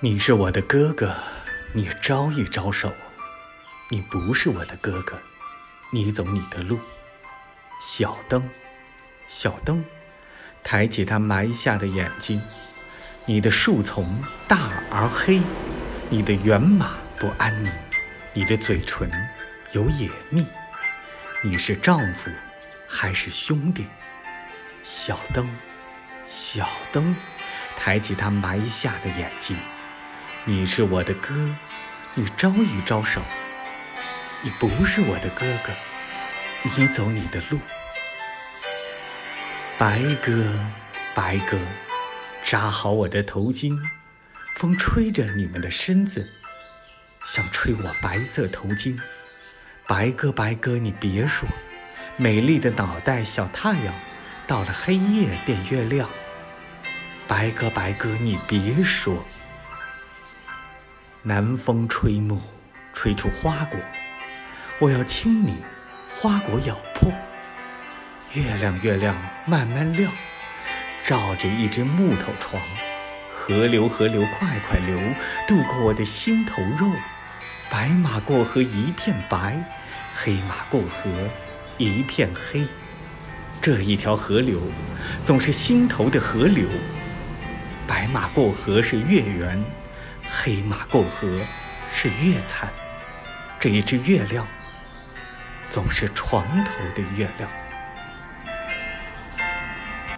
你是我的哥哥，你招一招手；你不是我的哥哥，你走你的路。小灯，小灯，抬起他埋下的眼睛。你的树丛大而黑，你的圆马不安宁，你的嘴唇有野蜜。你是丈夫还是兄弟？小灯，小灯，抬起他埋下的眼睛。你是我的哥，你招一招手；你不是我的哥哥，你走你的路。白鸽，白鸽，扎好我的头巾，风吹着你们的身子，像吹我白色头巾。白鸽，白鸽，你别说，美丽的脑袋，小太阳，到了黑夜变月亮。白鸽，白鸽，你别说。南风吹木，吹出花果，我要亲你，花果咬破。月亮，月亮慢慢亮，照着一只木头床。河流，河流快快流，渡过我的心头肉。白马过河一片白，黑马过河一片黑。这一条河流，总是心头的河流。白马过河是月圆。黑马过河是月惨，这一只月亮总是床头的月亮。